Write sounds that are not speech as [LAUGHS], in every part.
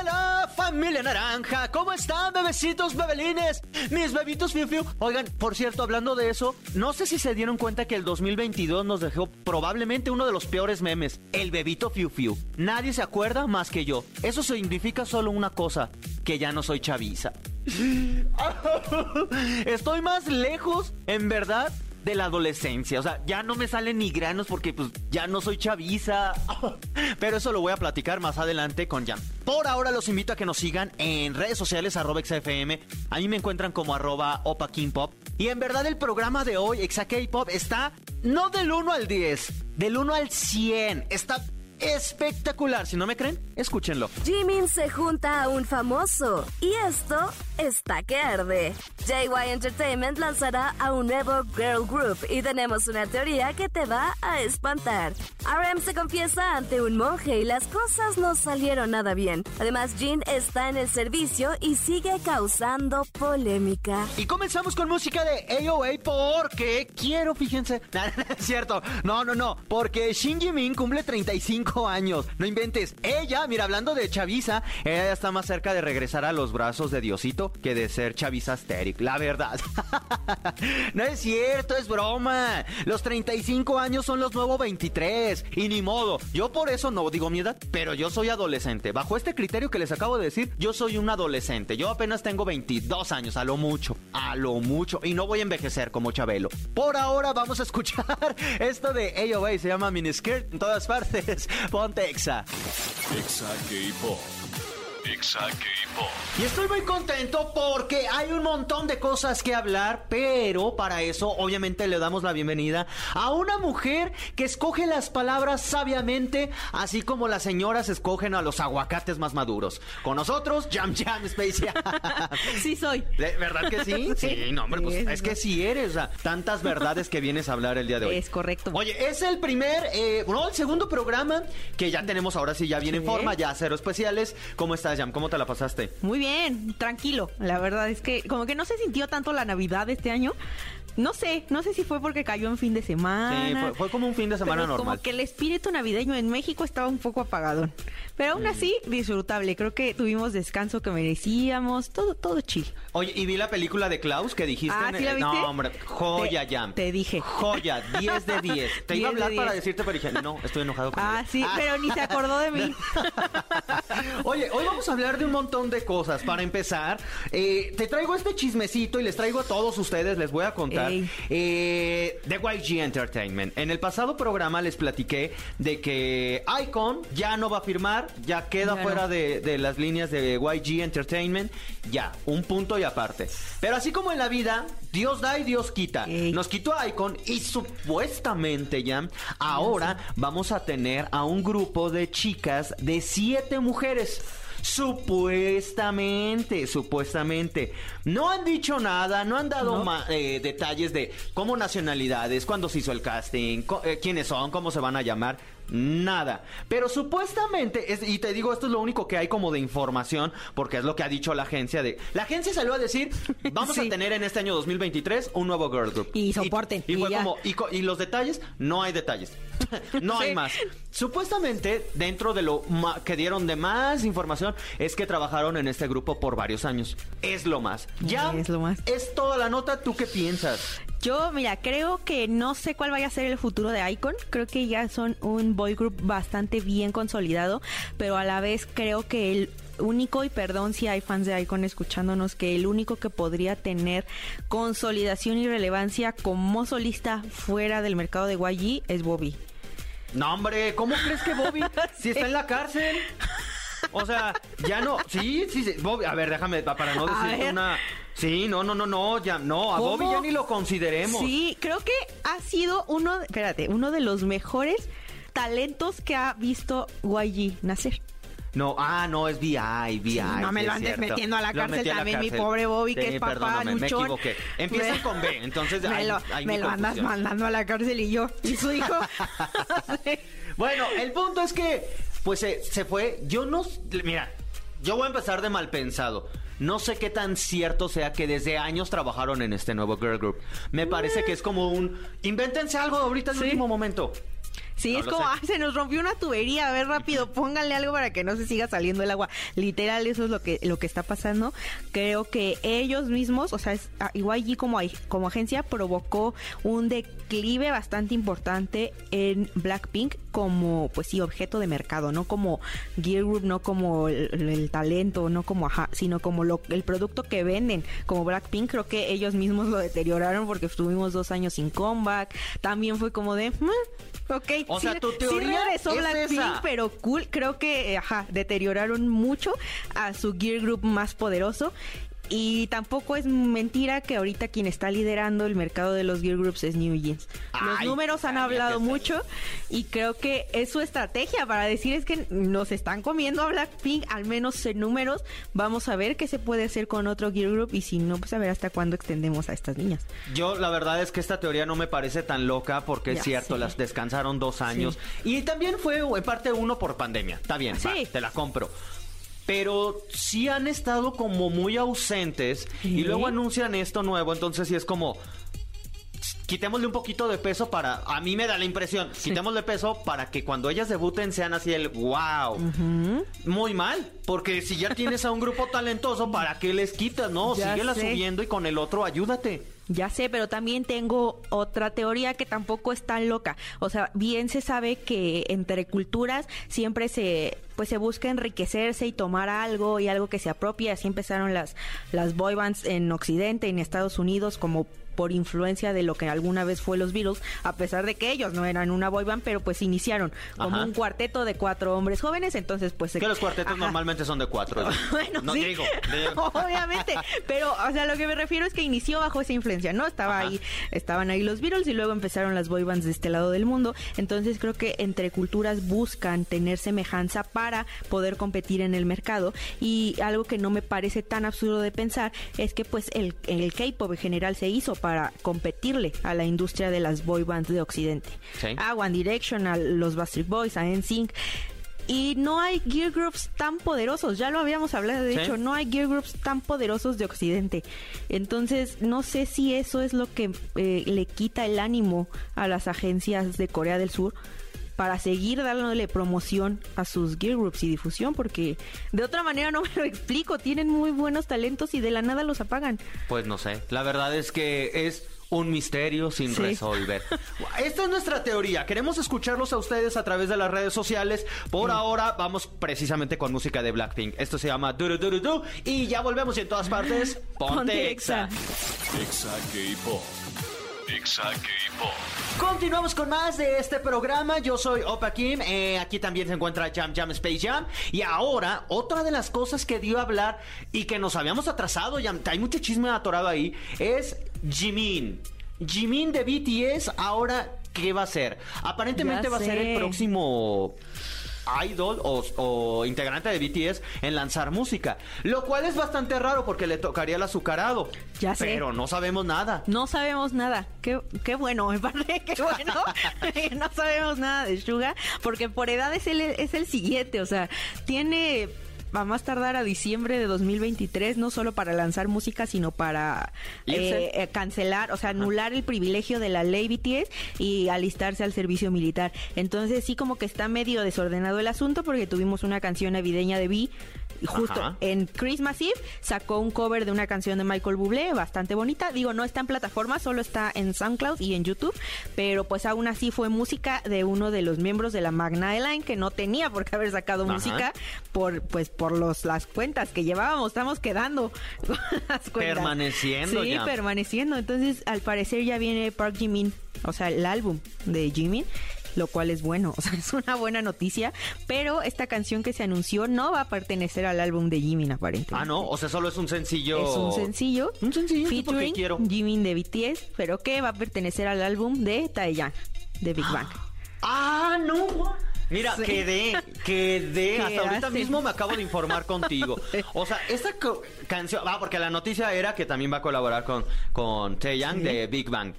la, familia naranja. ¿Cómo están, bebecitos, bebelines? Mis bebitos fiu fiu. Oigan, por cierto, hablando de eso, no sé si se dieron cuenta que el 2022 nos dejó probablemente uno de los peores memes. El bebito fiu fiu. Nadie se acuerda más que yo. Eso significa solo una cosa. Que ya no soy chaviza. [LAUGHS] Estoy más lejos, en verdad, de la adolescencia. O sea, ya no me salen ni granos porque pues ya no soy chaviza. [LAUGHS] Pero eso lo voy a platicar más adelante con Jan. Por ahora los invito a que nos sigan en redes sociales arroba XFM. A mí me encuentran como arroba Opa King Pop. Y en verdad el programa de hoy, Exa K-Pop, está no del 1 al 10, del 1 al 100. Está espectacular. Si no me creen, escúchenlo. Jimin se junta a un famoso y esto está que arde. JY Entertainment lanzará a un nuevo girl group y tenemos una teoría que te va a espantar. RM se confiesa ante un monje y las cosas no salieron nada bien. Además, Jin está en el servicio y sigue causando polémica. Y comenzamos con música de AOA porque quiero, fíjense. [LAUGHS] cierto. No, no, no. Porque Shin Jimin cumple 35 años. No inventes. Ella, mira, hablando de Chavisa, ella está más cerca de regresar a los brazos de Diosito que de ser Chavisa Asteric. La verdad. [LAUGHS] no es cierto, es broma. Los 35 años son los nuevos 23. Y ni modo. Yo por eso no digo mi edad, pero yo soy adolescente. Bajo este criterio que les acabo de decir, yo soy un adolescente. Yo apenas tengo 22 años, a lo mucho. A lo mucho. Y no voy a envejecer como Chabelo. Por ahora vamos a escuchar [LAUGHS] esto de AOA. Se llama Miniskirt en todas partes. [LAUGHS] Ponte Exa. Exa K-Pop. Y estoy muy contento porque hay un montón de cosas que hablar, pero para eso obviamente le damos la bienvenida a una mujer que escoge las palabras sabiamente, así como las señoras escogen a los aguacates más maduros. Con nosotros, Jam Jam Space. [LAUGHS] Sí soy. ¿De verdad que [LAUGHS] sí? Sí, no, hombre, pues Sí, es que sí eres. o sea, tantas verdades que vienes a hablar el día de hoy. Es correcto. Oye, es el primer, eh, no, el segundo programa que ya tenemos ahora sí, ya viene en forma, ya cero especiales. ¿Cómo estás, Jam? ¿Cómo te la pasaste? Muy bien, tranquilo. La verdad es que como que no se sintió tanto la Navidad este año. No sé, no sé si fue porque cayó en fin de semana. Sí, fue, fue como un fin de semana normal. Como que el espíritu navideño en México estaba un poco apagadón. Pero aún así, disfrutable. Creo que tuvimos descanso que merecíamos. Todo, todo chill. Oye, y vi la película de Klaus que dijiste. Ah, en- ¿sí la viste? No, hombre, joya, Te- Jam. te dije. Joya, 10 de 10. [LAUGHS] Te iba a 10 de hablar para 10. decirte, pero dije, no, estoy enojado con Ah, sí, pero ni se acordó de mí. [LAUGHS] Oye, hoy vamos a hablar de un montón de cosas. Para empezar, eh, te traigo este chismecito y les traigo a todos ustedes, les voy a contar. Eh, de YG Entertainment. En el pasado programa les platiqué de que Icon ya no va a firmar, ya queda fuera de, de las líneas de YG Entertainment. Ya, un punto y aparte. Pero así como en la vida, Dios da y Dios quita. Ey. Nos quitó a Icon y supuestamente ya, ahora vamos a tener a un grupo de chicas de siete mujeres. Supuestamente, supuestamente. No han dicho nada, no han dado No. ma- eh, detalles de cómo nacionalidades, cuándo se hizo el casting, eh, quiénes son, cómo se van a llamar. Nada. Pero supuestamente, es- y te digo, esto es lo único que hay como de información, porque es lo que ha dicho la agencia de... La agencia salió a decir, [LAUGHS] vamos a tener en este año 2023 un nuevo girl group. Y soporten, Y, y fue ya. como, y, los detalles, no hay detalles. [LAUGHS] no hay más. Supuestamente, dentro de lo que dieron de más información, es que trabajaron en este grupo por varios años. Es lo más. Ya Es lo más. es toda la nota. ¿Tú qué piensas? Yo, mira, creo que no sé cuál vaya a ser el futuro de Icon. Creo que ya son un boy group bastante bien consolidado, pero a la vez creo que el único, y perdón si hay fans de Icon escuchándonos, que el único que podría tener consolidación y relevancia como solista fuera del mercado de YG es Bobby. No, hombre, ¿cómo crees que Bobby? [LAUGHS] Si está en la cárcel. [LAUGHS] O sea, ya no. Sí, sí, sí. Bobby, a ver, déjame, pa- para no decirte ver. una. Sí, no, no, no, no, ya no. A ¿Cómo? Bobby ya ni lo consideremos. Sí, creo que ha sido uno, espérate, uno de los mejores talentos que ha visto YG nacer. No, ah, no, es VI, VI. no me lo es andes cierto. metiendo a la cárcel a la también, mi pobre Bobby, que es papá, perdóname, me luchón. equivoqué. Empiezan Me- con B, entonces me lo, me lo andas mandando a la cárcel y yo, y su hijo. [LAUGHS] [LAUGHS] Bueno, el punto es que, pues se, se fue. Yo no. Mira, yo voy a empezar de mal pensado. No sé qué tan cierto sea que desde años trabajaron en este nuevo girl group. Me parece que es como un. Invéntense algo ahorita en el Sí. último momento. Sí, No es como, ay, se nos rompió una tubería, a ver rápido, pónganle algo para que no se siga saliendo el agua. Literal, eso es lo que lo que está pasando. Creo que ellos mismos, o sea, es, ah, YG como, ai- como agencia provocó un declive bastante importante en Blackpink como, pues sí, objeto de mercado, no como Gear Group, no como el, el talento, no como ajá, sino como lo, el producto que venden, como Blackpink, creo que ellos mismos lo deterioraron porque estuvimos dos años sin comeback. También fue como de, "Mm, ok, O sea, tu sí teoría regresó es Blackpink, esa. pero cool. Creo que, eh, ajá, deterioraron mucho a su Gear Group más poderoso. Y tampoco es mentira que ahorita quien está liderando el mercado de los Gear Groups es New Jeans. Los Ay, números han hablado mucho y creo que es su estrategia para decir es que nos están comiendo a Blackpink, al menos en números. Vamos a ver qué se puede hacer con otro Gear Group y si no, pues a ver hasta cuándo extendemos a estas niñas. Yo la verdad es que esta teoría no me parece tan loca porque es cierto, las descansaron dos años y también fue en parte uno por pandemia. Está bien, va, te la compro. Pero sí han estado como muy ausentes y luego anuncian esto nuevo, entonces sí es como quitémosle un poquito de peso para a mí me da la impresión, quitémosle peso para que cuando ellas debuten sean así el wow. Muy mal, porque si ya tienes a un grupo talentoso, ¿para qué les quitas? No, Ya síguela sé. subiendo y con el otro ayúdate. Ya sé, pero también tengo otra teoría que tampoco es tan loca. O sea, bien se sabe que entre culturas siempre se pues se busca enriquecerse y tomar algo y algo que se apropie. Así empezaron las las boy bands en Occidente, en Estados Unidos, como por influencia de lo que alguna vez fue los Beatles, a pesar de que ellos no eran una boy band, pero pues iniciaron como Ajá. un cuarteto de cuatro hombres jóvenes, entonces pues Que los cuartetos Ajá. normalmente son de cuatro. [LAUGHS] Bueno, no sí. digo, [LAUGHS] digo. Obviamente, pero o sea, lo que me refiero es que inició bajo esa influencia, ¿no? Estaba Ajá. ahí, estaban ahí los Beatles y luego empezaron las boy bands de este lado del mundo. Entonces creo que entre culturas buscan tener semejanza para poder competir en el mercado y algo que no me parece tan absurdo de pensar es que pues el, el K-pop en general se hizo para competirle a la industria de las boy bands de Occidente. Sí. A One Direction, a los Backstreet Boys, a NSYNC. Y no hay gear groups tan poderosos, ya lo habíamos hablado, de Sí. hecho, no hay gear groups tan poderosos de Occidente. Entonces, no sé si eso es lo que eh, le quita el ánimo a las agencias de Corea del Sur para seguir dándole promoción a sus gear groups y difusión, porque de otra manera no [LAUGHS] me lo explico, tienen muy buenos talentos y de la nada los apagan. Pues no sé. La verdad es que es un misterio sin Sí. resolver. [LAUGHS] Esta es nuestra teoría. Queremos escucharlos a ustedes a través de las redes sociales. Por ahora vamos precisamente con música de Blackpink. Esto se llama Duru Duru Du y ya volvemos y en todas partes [LAUGHS] ponte, Ponte Exa. Exa. Exa K-Pop. Exa. Continuamos con más de este programa. Yo soy Opa Kim. Eh, aquí también se encuentra Jam Jam Space Jam. Y ahora, otra de las cosas que dio a hablar y que nos habíamos atrasado, hay mucho chisme atorado ahí, es Jimin. Jimin de BTS, ahora, ¿qué va a ser? Aparentemente Ya va a ser el próximo idol o, o integrante de BTS en lanzar música. Lo cual es bastante raro porque le tocaría el azucarado. Ya sé. Pero no sabemos nada. No sabemos nada. Qué, qué bueno, me parece qué [LAUGHS] bueno. no sabemos nada de Suga, porque por edad es el, es el siguiente. O sea, tiene a más tardar a diciembre de 2023, no solo para lanzar música, sino para eh, eh, cancelar, o sea, anular el privilegio de la ley BTS y alistarse al servicio militar. Entonces sí como que está medio desordenado el asunto porque tuvimos una canción navideña de B justo Ajá. en Christmas Eve sacó un cover de una canción de Michael Bublé bastante bonita. Digo, no está en plataforma, solo está en SoundCloud y en YouTube, pero pues aún así fue música de uno de los miembros de la Magna Line que no tenía por qué haber sacado Ajá. música por pues por los las cuentas que llevábamos, estamos quedando [LAUGHS] con las cuentas. Permaneciendo Sí, ya. permaneciendo. Entonces, al parecer ya viene Park Jimin, o sea, el álbum de Jimin lo cual es bueno, [LAUGHS] o sea, es una buena noticia, pero esta canción que se anunció no va a pertenecer al álbum de Jimin aparentemente. Ah, no, o sea, solo es un sencillo. Es un sencillo. Un sencillo, featuring quiero. Jimin de BTS, pero que va a pertenecer al álbum de Taeyang de Big Bang. Ah, no. Mira, Sí. quedé, quedé. Hasta ahorita mismo me acabo de informar contigo. O sea, esta canción. Ah, porque la noticia era que también va a colaborar con, con Taeyang de Big Bang.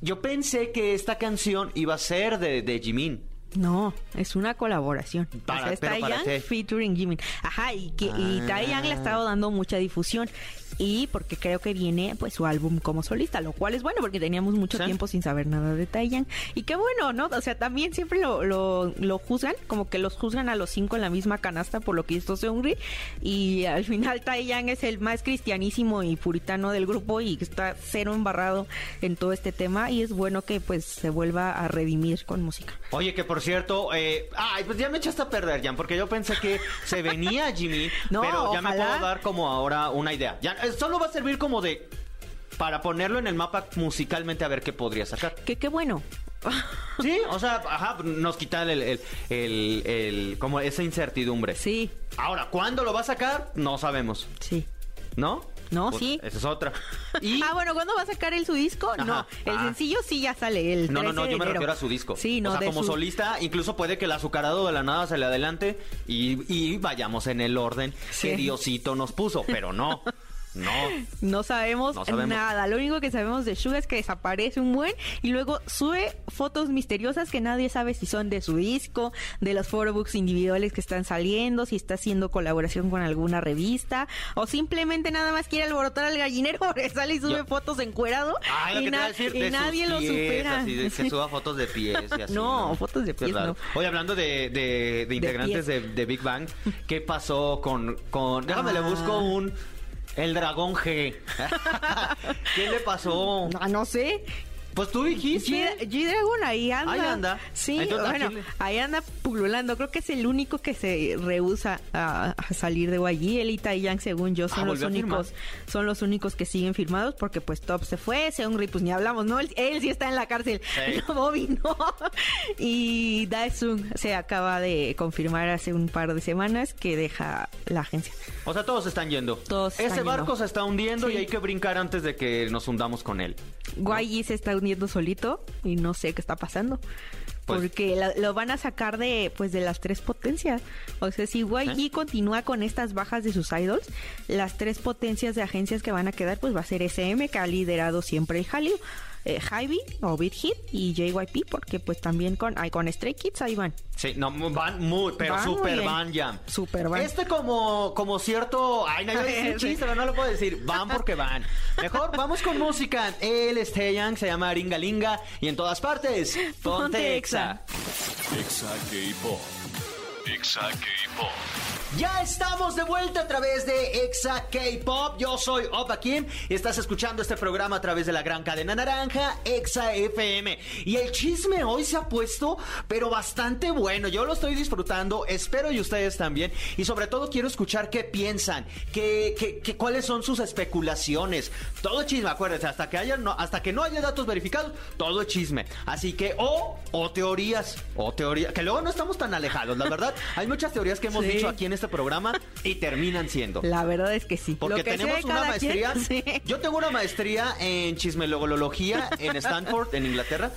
Yo pensé que esta canción iba a ser de, de Jimin. No, es una colaboración. Para- o sea, es featuring Jimin. Ajá, y, que, y Ah. Taeyang le ha estado dando mucha difusión. Y porque creo que viene pues su álbum como solista, lo cual es bueno porque teníamos mucho Sí. tiempo sin saber nada de Taeyang. Y qué bueno, ¿no? O sea, también siempre lo, lo, lo juzgan, como que los juzgan a los cinco en la misma canasta por lo que hizo Seungri. Y al final Taeyang es el más cristianísimo y puritano del grupo y está cero embarrado en todo este tema. Y es bueno que pues se vuelva a redimir con música. Oye, que por cierto, eh, ay, pues ya me echaste a perder, Jan, porque yo pensé que se venía [LAUGHS] No, pero ya me puedo dar como ahora una idea. Eh, solo va a servir como de para ponerlo en el mapa musicalmente a ver qué podría sacar. Que qué bueno. [LAUGHS] Sí, o sea, ajá, nos quita el, el, el- el- como esa incertidumbre. Sí, Ahora, ¿cuándo lo va a sacar? No sabemos, sí. ¿no? No, Pues, sí. Esa es otra. [LAUGHS] Y Ah, bueno, ¿cuándo va a sacar él su disco? Ajá. No, el Ah. sencillo sí ya sale el No, no, 13 no, yo me refiero a su disco. Sí, no, O sea, como su- solista, incluso puede que el azucarado de la nada se le adelante y, y vayamos en el orden Sí. que Diosito nos puso, pero no. [LAUGHS] No. No sabemos, No sabemos. nada. Lo único que sabemos de Suga es que desaparece un buen y luego sube fotos misteriosas que nadie sabe si son de su disco, de los photobooks individuales que están saliendo, si está haciendo colaboración con alguna revista o simplemente nada más quiere alborotar al gallinero porque [LAUGHS] sale y sube Yo- fotos encuerado Ah, y, na- decir, nadie lo supera. así de que [LAUGHS] suba fotos de pies y así. No, fotos de pies no. Oye, hablando de, de- de integrantes de, Big Bang, ¿qué pasó con... con déjame, le Ah. busco un... El dragón G. [LAUGHS] ¿Qué le pasó? No, no sé. Pues tú dijiste. G-Dragon ahí anda. Ahí anda. Sí, Entonces, ¿a bueno, le- ahí anda pululando. Creo que es el único que se rehúsa a, a salir de allí. Él y Taeyang, según yo, son Ah, los a firmar. únicos, son los únicos que siguen firmados porque pues Top se fue, Seungri pues ni hablamos, ¿no? Él, él sí está en la cárcel, Sí. [LAUGHS] no, Bobby no. [LAUGHS] Y Daesung se acaba de confirmar hace un par de semanas que deja la agencia. O sea, todos están yendo. Todos Ese están barco yendo. se está hundiendo Sí. y hay que brincar antes de que nos hundamos con él. YG se está hundiendo solito y no sé qué está pasando. Pues- porque la- lo van a sacar de pues de las tres potencias. O sea, si YG ¿Eh? continúa con estas bajas de sus idols, las tres potencias de agencias que van a quedar pues va a ser SM que ha liderado siempre el Hallyu, eh, Hybe o Beat Hit y JYP porque pues también con ay, con Stray Kids ahí van. Sí, no, van muy, pero Van super van ya. Super van. Este como, como cierto, ay, no, decir [LAUGHS] chiste, pero no lo puedo decir. Van porque van. Mejor vamos con música. Él es Taeyang, se llama Ringa Linga y en todas partes, [LAUGHS] ponte Ponte exa. Exa K-Pop. Exa K-Pop. Ya estamos de vuelta a través de Exa K-Pop. Yo soy Opa Kim y estás escuchando este programa a través de la gran cadena naranja Exa FM. Y el chisme hoy se ha puesto, pero bastante bueno. Yo lo estoy disfrutando, espero y ustedes también. Y sobre todo quiero escuchar qué piensan, qué, qué- qué- cuáles son sus especulaciones. Todo chisme, acuérdense, hasta que haya no, hasta que no haya datos verificados, todo chisme. Así que, o, o teorías, o teorías, que luego no estamos tan alejados, la verdad. Hay muchas teorías que hemos Sí. dicho aquí en este programa y terminan siendo. La verdad es que sí. Porque que tenemos una quien, maestría. [LAUGHS] sí. Yo tengo una maestría en chismelogología en Stanford, en Inglaterra.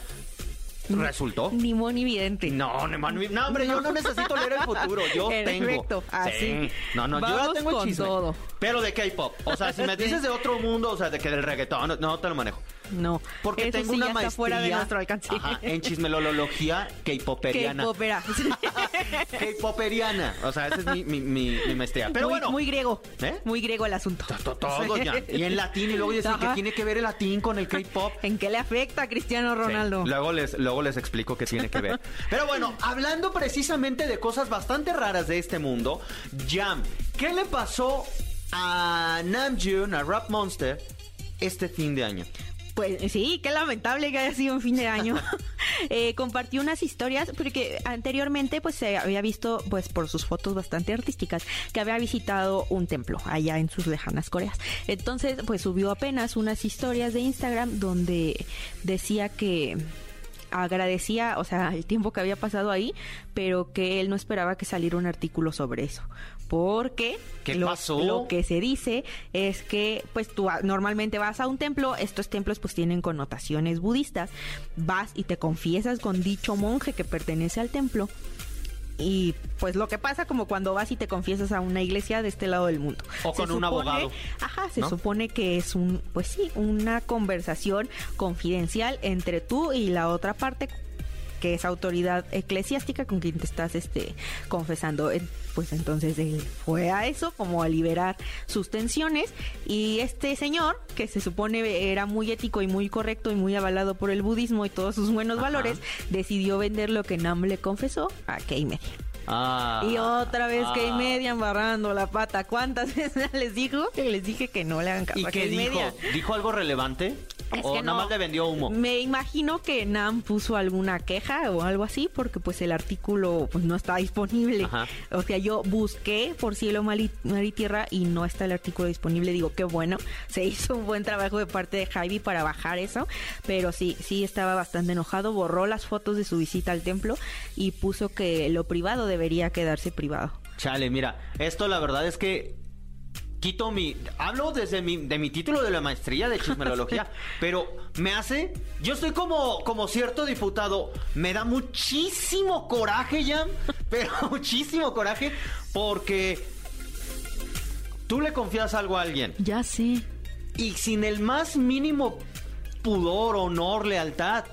Resultó. Ni Moni Vidente. No, no, mano, no, hombre, yo no necesito leer el futuro, yo tengo. Perfecto, así. Sí. No, no, yo ya tengo el chisme. todo. Pero de K-pop. O sea, si me [LAUGHS] dices de otro mundo, o sea, de que del reggaetón, no, no te lo manejo. No, Porque eso tengo sí una ya maestría está fuera de nuestro alcance. Ajá, en chismelología K-poperiana. K-popera. [LAUGHS] K-poperiana. O sea, esa es mi, mi, mi, mi maestría. Pero muy, bueno. muy griego. ¿Eh? Muy griego el asunto. to- Todo ya. [LAUGHS] Y en latín, y luego decir que tiene que ver el latín con el K-pop. [LAUGHS] ¿En qué le afecta a Cristiano Ronaldo? Sí, Luego les, luego les explico qué tiene que ver. Pero bueno, hablando precisamente de cosas bastante raras de este mundo, Jam, ¿qué le pasó a Namjoon, a Rap Monster, este fin de año? Pues sí, qué lamentable que haya sido un fin de año. [LAUGHS] Eh, compartió unas historias porque anteriormente pues se había visto pues por sus fotos bastante artísticas que había visitado un templo allá en sus lejanas Coreas. Entonces pues subió apenas unas historias de Instagram donde decía que agradecía, o sea, el tiempo que había pasado ahí, pero que él no esperaba que saliera un artículo sobre eso. Porque ¿Qué lo, pasó? lo que se dice es que pues tú normalmente vas a un templo, estos templos pues tienen connotaciones budistas, vas y te confiesas con dicho monje que pertenece al templo y pues lo que pasa como cuando vas y te confiesas a una iglesia de este lado del mundo. O con un abogado, Ajá, se ¿no? supone que es un, pues sí, una conversación confidencial entre tú y la otra parte que es autoridad eclesiástica con quien te estás este confesando. Pues entonces él fue a eso como a liberar sus tensiones y este señor que se supone era muy ético y muy correcto y muy avalado por el budismo y todos sus buenos Ajá. valores decidió vender lo que Nam le confesó a Kay Media. Ah. Y otra vez Ah. Kay Media embarrando la pata. ¿Cuántas veces [LAUGHS] les dijo que les dije que no le hagan caso ¿Y qué dijo? Media? ¿Dijo algo relevante? Es ¿O que nada no. más le vendió humo? Me imagino que Nam puso alguna queja o algo así porque pues el artículo pues no está disponible. Ajá. O sea, yo busqué por cielo, mar y, mar y tierra y no está el artículo disponible. Digo, qué bueno, [LAUGHS] se hizo un buen trabajo de parte de Javi para bajar eso, pero sí, sí estaba bastante enojado, borró las fotos de su visita al templo y puso que lo privado debería quedarse privado. Chale, mira, esto la verdad es que quito mi... Hablo desde mi, de mi título de la maestría de chismelología, [LAUGHS] pero me hace... Yo estoy como, como cierto diputado, me da muchísimo coraje, Jan, [LAUGHS] pero muchísimo coraje, porque tú le confías algo a alguien Ya sé. y sin el más mínimo pudor, honor, lealtad,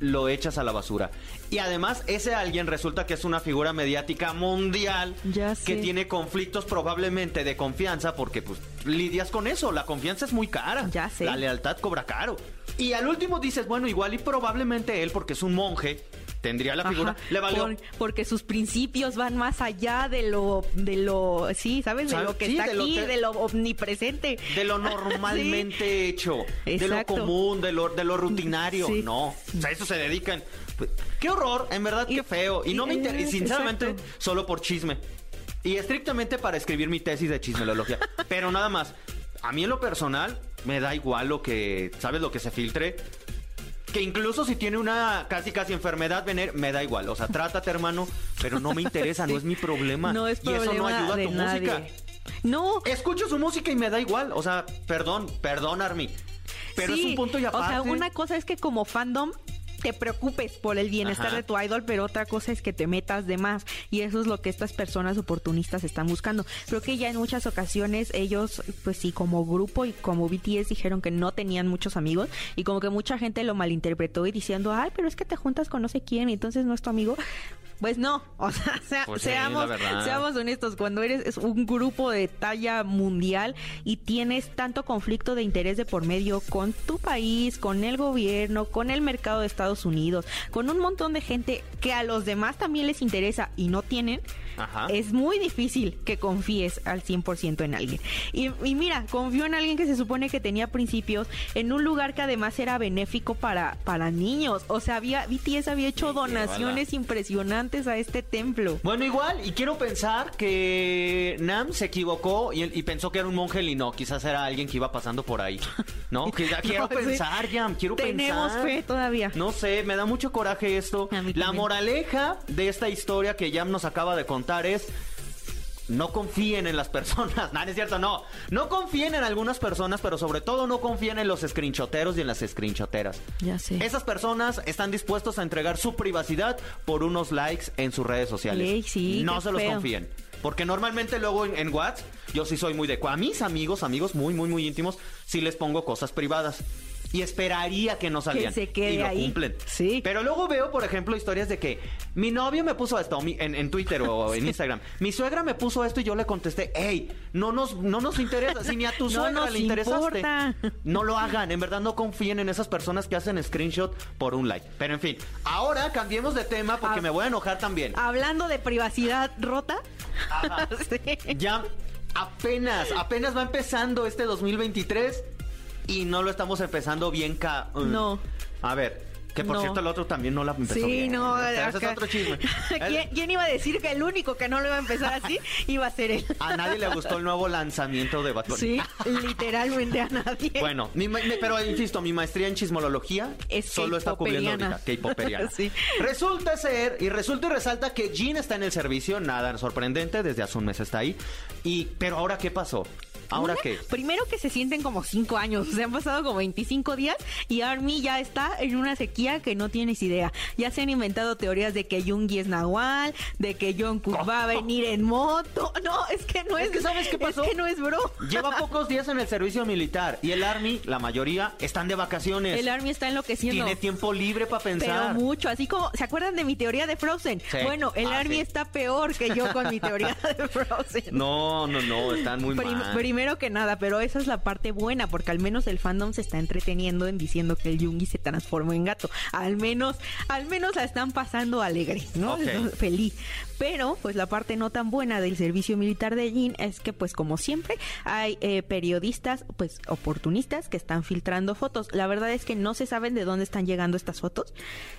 lo echas a la basura. Y además, ese alguien resulta que es una figura mediática mundial Ya que tiene conflictos probablemente de confianza porque pues lidias con eso. La confianza es muy cara. Ya sé. La lealtad cobra caro. Y al último dices, bueno, igual y probablemente él, porque es un monje, tendría la figura, Ajá, le valió. por- porque sus principios van más allá de lo, de lo, sí, ¿sabes? De ¿Sabes? lo que Sí, está de aquí, de lo omnipresente. de lo [LAUGHS] normalmente hecho, de lo común, de lo, de lo rutinario. Sí. No, o sea, eso se dedican. Pues, qué horror, en verdad, qué feo. Y no me interesa, y sinceramente, exacto. solo por chisme. Y estrictamente para escribir mi tesis de chismelología. [LAUGHS] Pero nada más. A mí en lo personal, me da igual lo que, ¿sabes? Lo que se filtre. Que incluso si tiene una casi casi enfermedad vener, me da igual. O sea, trátate, hermano, pero no me interesa, no es mi problema. No es y eso no problema ayuda a tu nadie. música. No, Escucho su música y me da igual. O sea, perdón, perdón, Army. Pero es un punto y aparte. O sea, una cosa es que como fandom te preocupes por el bienestar Ajá. de tu idol, pero otra cosa es que te metas de más. Y eso es lo que estas personas oportunistas están buscando. Creo que ya en muchas ocasiones ellos, pues sí, como grupo y como BTS dijeron que no tenían muchos amigos y como que mucha gente lo malinterpretó y diciendo, ay, pero es que te juntas con no sé quién y entonces no es tu amigo. Pues no, [LAUGHS] o sea, sea- Pues sí, seamos, seamos honestos, cuando eres es un grupo de talla mundial y tienes tanto conflicto de interés de por medio con tu país, con el gobierno, con el mercado de Estados Unidos, con un montón de gente que a los demás también les interesa y no tienen, Ajá. es muy difícil que confíes al 100% en alguien. Y, y mira, confío en alguien que se supone que tenía principios en un lugar que además era benéfico para, para niños. O sea, había, BTS había hecho Sí, donaciones impresionantes a este templo. Bueno, igual, y quiero pensar que Nam se equivocó y, y pensó que era un monje y no, quizás era alguien que iba pasando por ahí. ¿No? [LAUGHS] Que ya quiero No, sí. pensar, Jam, quiero Tenemos pensar. fe todavía. No sé, me da mucho coraje esto. La moraleja de esta historia que Jam nos acaba de contar es no confíen en las personas. [LAUGHS] No, no es cierto, no. No confíen en algunas personas, pero sobre todo no confíen en los screenshoteros y en las screenshoteras. Ya sé. Esas personas están dispuestos a entregar su privacidad por unos likes en sus redes sociales. Ey, sí, no se los feo. confíen. Porque normalmente luego en, en WhatsApp, yo sí soy muy de... A mis amigos, amigos muy, muy, muy íntimos, sí les pongo cosas privadas. Y esperaría que no salgan. se quede y lo ahí. cumplen. Sí. Pero luego veo, por ejemplo, historias de que mi novio me puso esto mi- en, en Twitter o [LAUGHS] en Instagram. Mi suegra me puso esto y yo le contesté, hey, no nos, no nos interesa. Si ni a tu [LAUGHS] suegra le interesaste. importa. [LAUGHS] No lo hagan, en verdad no confíen en esas personas que hacen screenshot por un like. Pero en fin, ahora cambiemos de tema porque Ah. me voy a enojar también. Hablando de privacidad rota. Ajá. Sí. Ya apenas, apenas va empezando este 2023 y no lo estamos empezando bien ca... No. A ver, Que por No. cierto el otro también no la empezó Sí, bien. no, Pero ese es otro chisme. [LAUGHS] ¿Quién, quién iba a decir que el único que no lo iba a empezar así [LAUGHS] iba a ser él? A nadie le gustó el nuevo lanzamiento de Bunny. Sí, [LAUGHS] literalmente a nadie. Bueno, mi pero insisto, mi maestría en chismología Es solo está cubriendo ahorita K-poperiana. Sí. Resulta ser, y resulta y resalta que Jean está en el servicio, nada sorprendente, desde hace un mes está ahí. Y, pero ahora, ¿qué pasó? ¿Ahora Una, qué? Primero que se sienten como cinco años, se han pasado como 25 días y Army ya está en una sequía que no tienes idea. Ya se han inventado teorías de que Jungi es Nahual, de que Jungkook va a venir en moto. No, es que no es, Es que ¿sabes qué pasó? Es que no es bro. Lleva pocos días en el servicio militar y el Army, la mayoría, están de vacaciones. El Army está enloqueciendo. Tiene tiempo libre para Pero pensar. mucho, así como, ¿se acuerdan de mi teoría de Frozen? Sí. Bueno, el Ah, Army sí. está peor que yo con mi teoría de [LAUGHS] Frozen. No, no, no, están muy Prim- mal. Primero que nada, pero esa es la parte buena, porque al menos el fandom se está entreteniendo en diciendo que el Yungi se transformó en gato. Al menos, al menos la están pasando alegre, ¿no? Feliz. Pero, pues la parte no tan buena del servicio militar de Jin es que, pues como siempre, hay eh, periodistas, pues oportunistas que están filtrando fotos. La verdad es que no se saben de dónde están llegando estas fotos.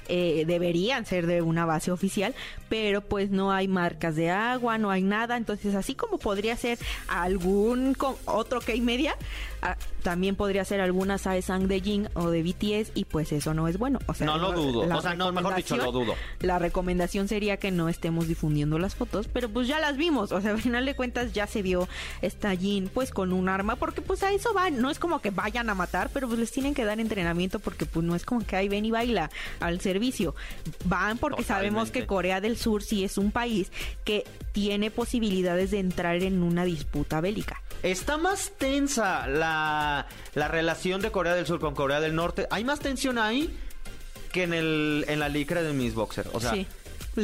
Eh, deberían ser de una base oficial, pero pues no hay marcas de agua, no hay nada. Entonces, así como podría ser algún co- otro K-Media, ah, también podría ser alguna Saesang de Jin o de BTS y pues eso no es bueno. O sea, No lo dudo. la O sea, no, mejor dicho, lo recomendación- dudo. La recomendación sería que no estemos difundiendo las fotos, pero pues ya las vimos. O sea, [LAUGHS] al final de cuentas ya se vio esta Jin pues con un arma, porque pues a eso van. No es como que vayan a matar, pero pues les tienen que dar entrenamiento porque pues no es como que ahí ven y baila al servicio. Van porque sabemos que Corea del Sur sí es un país que tiene posibilidades de entrar en una disputa bélica. Está más tensa la, la relación de Corea del Sur con Corea del Norte. Hay más tensión ahí que en el en la licra de mis boxer. O sea, Sí,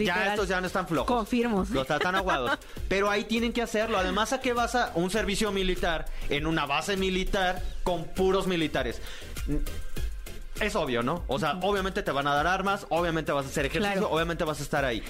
ya estos ya no están flojos. Confirmo. Los tratan aguados. [LAUGHS] Pero ahí tienen que hacerlo. Además, ¿a qué vas a un servicio militar en una base militar con puros militares? Es obvio, ¿no? O sea, obviamente te van a dar armas, obviamente vas a hacer ejercicio, Claro. obviamente vas a estar ahí.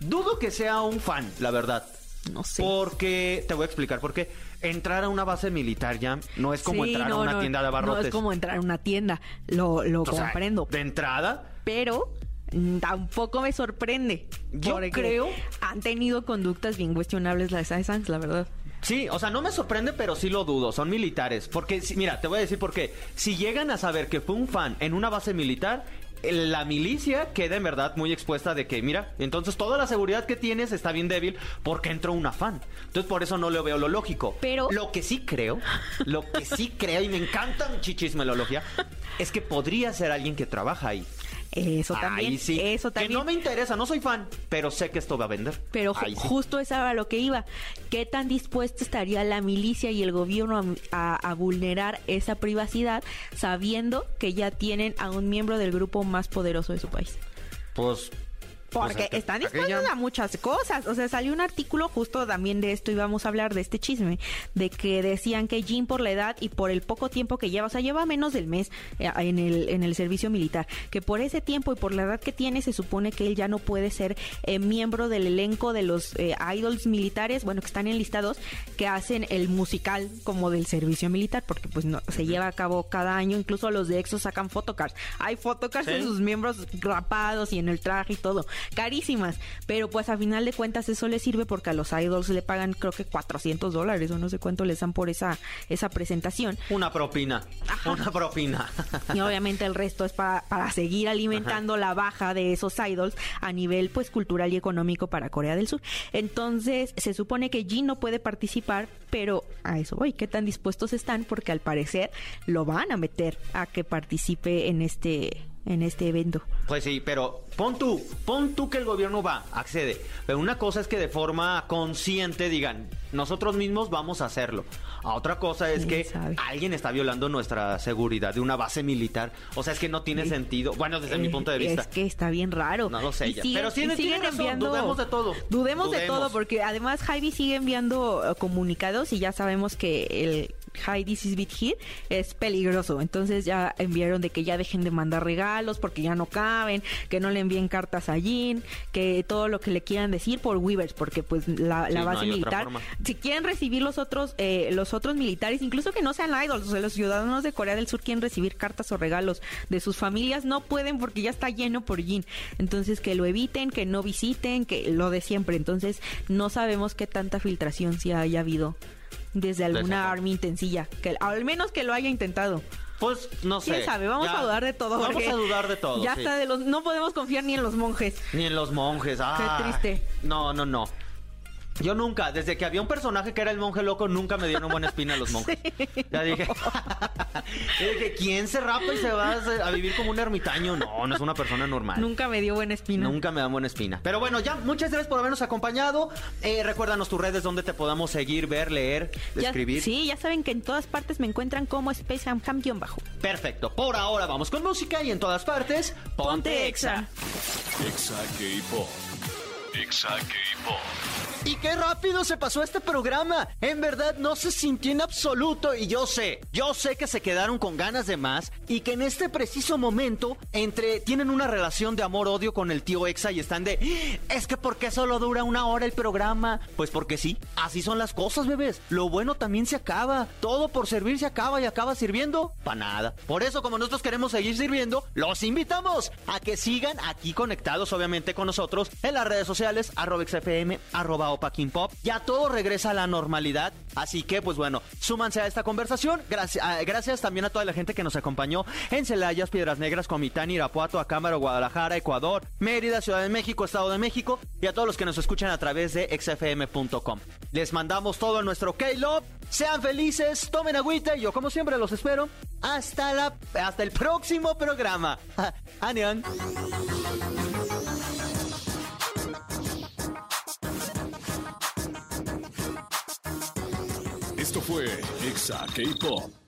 Dudo que sea un fan, la verdad. No sé. Porque, te voy a explicar, porque entrar a una base militar ya no es como Sí, entrar no, a una no, tienda de abarrotes. No es como entrar a una tienda. Lo, lo O sea, comprendo. de entrada, pero mm, tampoco me sorprende. Yo creo- Han tenido conductas bien cuestionables las Saiyans, la verdad. Sí, o sea, no me sorprende, pero sí lo dudo. Son militares. Porque, mira, te voy a decir por qué. Si llegan a saber que fue un fan en una base militar, la milicia queda en verdad muy expuesta de que, mira, entonces toda la seguridad que tienes está bien débil porque entró una fan. Entonces, por eso no le veo lo lógico. Pero- Lo que sí creo, lo que sí creo, y me encanta mi chichismelología, es que podría ser alguien que trabaja ahí. Eso también. Ahí sí. Eso también. Que no me interesa, no soy fan, pero sé que esto va a vender. Pero ju- Ahí sí. justo esa era lo que iba. ¿Qué tan dispuesta estaría la milicia y el gobierno a, a- a vulnerar esa privacidad sabiendo que ya tienen a un miembro del grupo más poderoso de su país? Pues. Porque pues, aqu- están aquella- dispuestos a muchas cosas. O sea, salió un artículo justo también de esto y vamos a hablar de este chisme. De que decían que Jin por la edad y por el poco tiempo que lleva, o sea, lleva menos del mes eh, en el, en el servicio militar, que por ese tiempo y por la edad que tiene se supone que él ya no puede ser eh, miembro del elenco de los eh, idols militares, bueno, que están enlistados, que hacen el musical como del servicio militar, porque pues no, se lleva a cabo cada año, incluso los de EXO sacan photocards. Hay photocards Sí. de sus miembros rapados y en el traje y todo. Carísimas. Pero pues a final de cuentas eso le sirve porque a los idols le pagan creo que 400 dólares o no sé cuánto les dan por esa, esa presentación. Una propina. Una propina. Y obviamente el resto es para, para seguir alimentando la baja de esos idols a nivel pues cultural y económico para Corea del Sur. Entonces se supone que Jin no puede participar, pero a eso voy, ¿qué tan dispuestos están? Porque al parecer lo van a meter a que participe en este, en este evento. Pues sí, pero pon tú, pon tú que el gobierno va, accede. Pero una cosa es que de forma consciente digan, nosotros mismos vamos a hacerlo. A otra cosa es ¿Quién que sabe? alguien está violando nuestra seguridad de una base militar. O sea, es que no tiene sentido. Bueno, desde mi Eh, punto de vista. Es que está bien raro. No lo sé ya. siguen- Pero y siguen tiene razón, enviando. dudemos de todo. Dudemos, de todo, porque además Javi sigue enviando eh, comunicados y ya sabemos que el Hi, this is Bit Here, es peligroso. Entonces ya enviaron de que ya dejen de mandar regalos porque ya no caben, que no le envíen cartas a Jean, que todo lo que le quieran decir por Weavers, porque pues la, la Sí, no base militar, si quieren recibir los otros, eh, los otros militares, incluso que no sean idols, o sea, los ciudadanos de Corea del Sur quieren recibir cartas o regalos de sus familias, no pueden porque ya está lleno por Jin. Entonces que lo eviten, que no visiten, que lo de siempre. Entonces no sabemos qué tanta filtración si haya habido desde alguna army intensilla, que al menos que lo haya intentado. Pues no sé. ¿Quién sabe? Vamos Ya- a dudar de todo. Vamos a dudar de todo. Ya sí. está de los, no podemos confiar ni en los monjes. Ni en los monjes. ah. triste. No, no, no. Yo nunca, desde que había un personaje que era el monje loco, nunca me dieron buena espina los [LAUGHS] monjes. Ya dije. Yo [LAUGHS] dije, ¿quién se rapa y se va a a vivir como un ermitaño? No, no es una persona normal. Nunca me dio buena espina. Nunca me dan buena espina. Pero bueno, ya, muchas gracias por habernos acompañado. Eh, recuérdanos tus redes donde te podamos seguir, ver, leer, Ya- escribir. Sí, ya saben que en todas partes me encuentran como Space Ham bajo. Perfecto. Por ahora vamos con música y en todas partes, ponte, exa. Exa K-Pop. Exa K-Pop. Y qué rápido se pasó este programa. En verdad no se sintió en absoluto y yo sé, yo sé que se quedaron con ganas de más y que en este preciso momento entre tienen una relación de amor-odio con el tío Exa y están de, es que ¿por qué solo dura una hora el programa? Pues porque sí, así son las cosas, bebés. Lo bueno también se acaba. Todo por servir se acaba y acaba sirviendo para nada. Por eso como nosotros queremos seguir sirviendo, los invitamos a que sigan aquí conectados obviamente con nosotros en las redes sociales arroba XFM, arroba Opa King Pop. Ya todo regresa a la normalidad, así que pues bueno, súmanse a esta conversación. Gracias, ah, gracias también a toda la gente que nos acompañó en Celayas, Piedras Negras, Comitán, Irapuato, Acámbaro, Guadalajara, Ecuador, Mérida, Ciudad de México, Estado de México y a todos los que nos escuchan a través de xfm.com. Les mandamos todo nuestro K-Love. Sean felices, tomen agüita y yo como siempre los espero hasta la hasta el próximo programa. [LAUGHS] Anion. Fue Exa K-Pop.